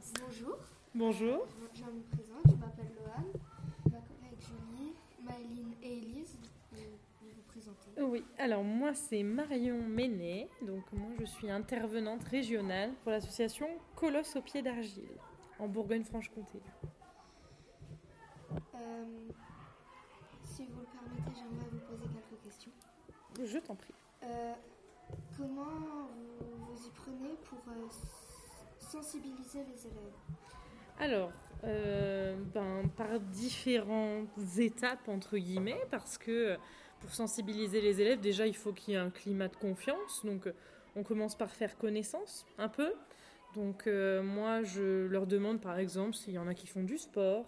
Bonjour. Bonjour. Je, me présente, je m'appelle Lohan. Ma collègue Julie, Maëline et Elise. Vous vous présentez. Oui, alors moi c'est Marion Ménet, donc moi je suis intervenante régionale pour l'association Colosse au pied d'argile en Bourgogne-Franche-Comté. Euh, si vous le permettez, j'aimerais vous poser quelques questions. Je t'en prie. Euh, comment vous, vous y prenez pour euh, sensibiliser les élèves Alors, euh, ben, par différentes étapes, entre guillemets, parce que pour sensibiliser les élèves, déjà, il faut qu'il y ait un climat de confiance. Donc, euh, on commence par faire connaissance, un peu. Donc, euh, moi, je leur demande, par exemple, s'il y en a qui font du sport,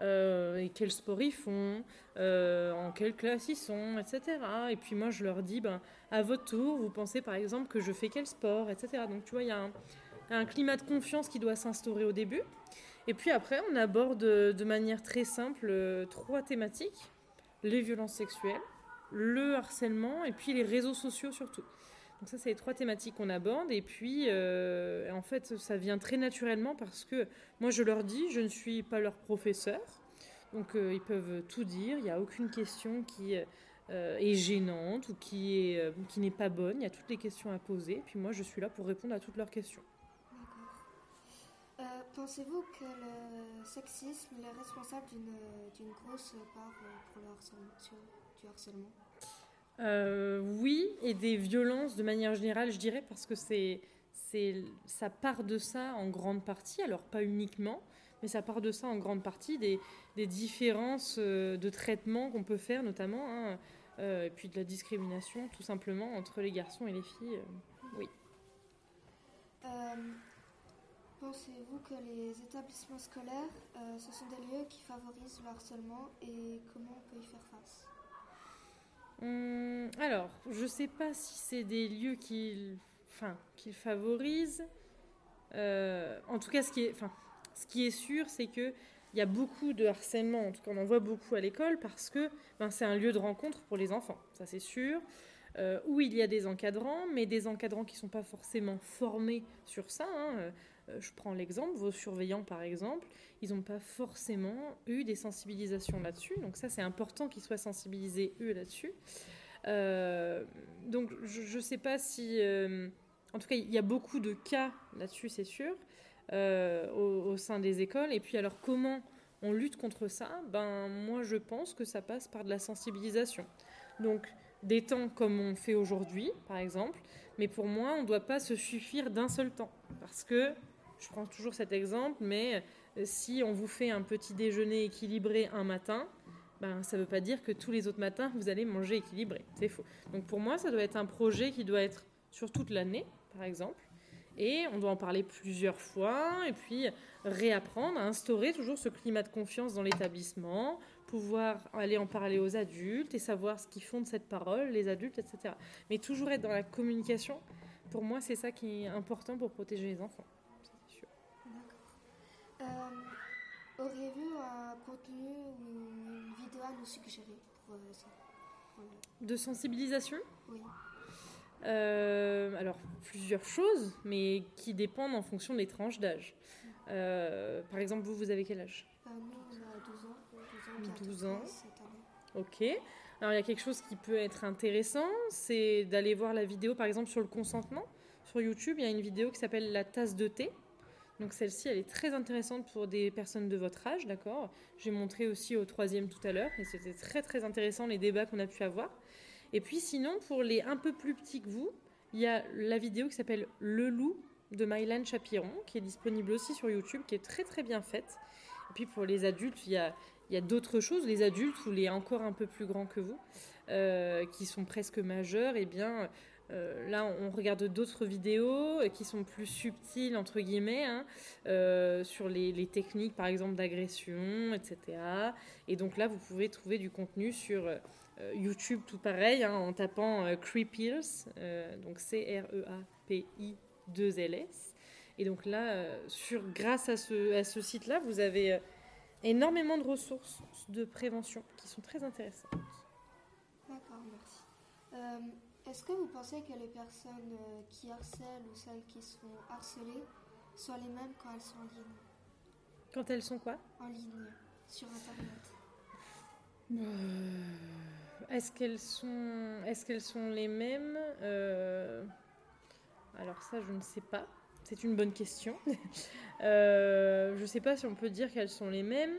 euh, et quel sport ils font, euh, en quelle classe ils sont, etc. Et puis, moi, je leur dis, ben, à votre tour, vous pensez, par exemple, que je fais quel sport, etc. Donc, tu vois, il y a un, un climat de confiance qui doit s'instaurer au début. Et puis après, on aborde euh, de manière très simple euh, trois thématiques les violences sexuelles, le harcèlement et puis les réseaux sociaux surtout. Donc ça, c'est les trois thématiques qu'on aborde. Et puis, euh, en fait, ça vient très naturellement parce que moi, je leur dis, je ne suis pas leur professeur. Donc, ils peuvent tout dire. Il n'y a aucune question qui est gênante ou qui est, qui n'est pas bonne. Il y a toutes les questions à poser. Puis moi, je suis là pour répondre à toutes leurs questions. Euh, Pensez-vous que le sexisme est responsable d'une grosse part euh, pour le harcèlement, du harcèlement? Euh, oui, et des violences de manière générale, je dirais, parce que c'est, ça part de ça en grande partie, alors pas uniquement, mais ça part de ça en grande partie, des, des différences de traitement qu'on peut faire, notamment, hein, euh, et puis de la discrimination, tout simplement, entre les garçons et les filles. oui. Pensez-vous que les établissements scolaires, euh, ce sont des lieux qui favorisent le harcèlement et comment on peut y faire face? Hum, alors, je sais pas si c'est des lieux qu'ils enfin, qu'ils favorisent. Euh, en tout cas, ce qui est, enfin, ce qui est sûr, c'est que il y a beaucoup de harcèlement. En tout cas, on en voit beaucoup à l'école parce que ben, c'est un lieu de rencontre pour les enfants. Ça, c'est sûr. Euh, où il y a des encadrants, mais des encadrants qui ne sont pas forcément formés sur ça. hein. Euh, je prends l'exemple, vos surveillants par exemple, ils n'ont pas forcément eu des sensibilisations là-dessus. Donc ça, c'est important qu'ils soient sensibilisés, eux, là-dessus. Euh, donc je ne sais pas si... euh, en tout cas, il y a beaucoup de cas là-dessus, c'est sûr, au, au sein des écoles. Et puis alors, comment on lutte contre ça? Ben moi, je pense que ça passe par de la sensibilisation. Donc des temps comme on fait aujourd'hui, par exemple. Mais pour moi, on ne doit pas se suffire d'un seul temps. Parce que, je prends toujours cet exemple, mais euh, si on vous fait un petit déjeuner équilibré un matin, ben, ça ne veut pas dire que tous les autres matins, vous allez manger équilibré. C'est faux. Donc pour moi, ça doit être un projet qui doit être sur toute l'année, par exemple. Et on doit en parler plusieurs fois, et puis réapprendre à instaurer toujours ce climat de confiance dans l'établissement, pouvoir aller en parler aux adultes et savoir ce qu'ils font de cette parole, les adultes, etc. Mais toujours être dans la communication, pour moi, c'est ça qui est important pour protéger les enfants. Ça, c'est sûr. D'accord. Euh, Auriez-vous un contenu ou une vidéo à nous suggérer pour euh, ça De sensibilisation? Oui. Euh, alors, plusieurs choses, mais qui dépendent en fonction des tranches d'âge. Euh, par exemple, vous, vous avez quel âge? Euh, nous, on a 12 ans. 12 ans, bientôt 12 ans. 13 cette année. Ok. Alors, il y a quelque chose qui peut être intéressant, c'est d'aller voir la vidéo, par exemple, sur le consentement. Sur YouTube, il y a une vidéo qui s'appelle La tasse de thé. Donc, celle-ci, elle est très intéressante pour des personnes de votre âge, d'accord? J'ai montré aussi au troisième tout à l'heure, et c'était très, très intéressant les débats qu'on a pu avoir. Et puis, sinon, pour les un peu plus petits que vous, il y a la vidéo qui s'appelle Le loup de Mylan Chapiron, qui est disponible aussi sur YouTube, qui est très, très bien faite. Et puis, pour les adultes, il y a d'autres choses, les adultes ou les encore un peu plus grands que vous, euh, qui sont presque majeurs, et bien euh, là on regarde d'autres vidéos euh, qui sont plus subtiles entre guillemets hein, euh, sur les, techniques par exemple d'agression, etc. Et donc là vous pouvez trouver du contenu sur YouTube tout pareil hein, en tapant Creepils, euh, donc C R E A P I 2 L S. Et donc là, sur, grâce à ce, à ce site-là, vous avez énormément de ressources de prévention qui sont très intéressantes. D'accord, merci. Euh, Est-ce que vous pensez que les personnes euh, qui harcèlent ou celles qui sont harcelées soient les mêmes quand elles sont en ligne? Quand elles sont quoi? En ligne, sur Internet. Est-ce qu'elles sont, est-ce qu'elles sont les mêmes Euh, Alors ça, je ne sais pas. C'est une bonne question. Euh, je ne sais pas si on peut dire qu'elles sont les mêmes.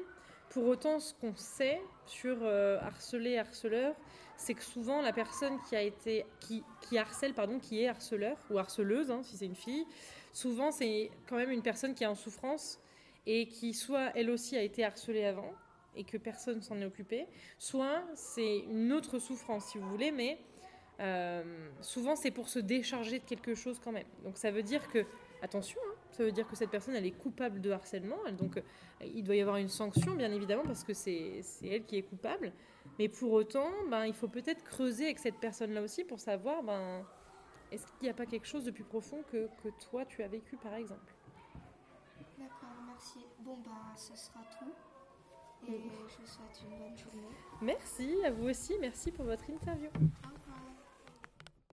Pour autant, ce qu'on sait sur euh, harceler, harceleur, c'est que souvent la personne qui a été, qui, harcèle, pardon, qui est harceleur ou harceleuse, hein, si c'est une fille, souvent c'est quand même une personne qui est en souffrance et qui soit elle aussi a été harcelée avant et que personne s'en est occupé, soit c'est une autre souffrance si vous voulez, mais euh, souvent c'est pour se décharger de quelque chose quand même. Donc ça veut dire que, attention, hein, ça veut dire que cette personne elle est coupable de harcèlement, elle- donc euh, il doit y avoir une sanction bien évidemment parce que c'est elle qui est coupable, mais pour autant ben, il faut peut-être creuser avec cette personne-là aussi pour savoir ben, est-ce qu'il n'y a pas quelque chose de plus profond que, que toi tu as vécu par exemple? D'accord, merci. Bon, bah, ce sera tout. Et je vous souhaite une bonne journée. Merci à vous aussi, merci pour votre interview.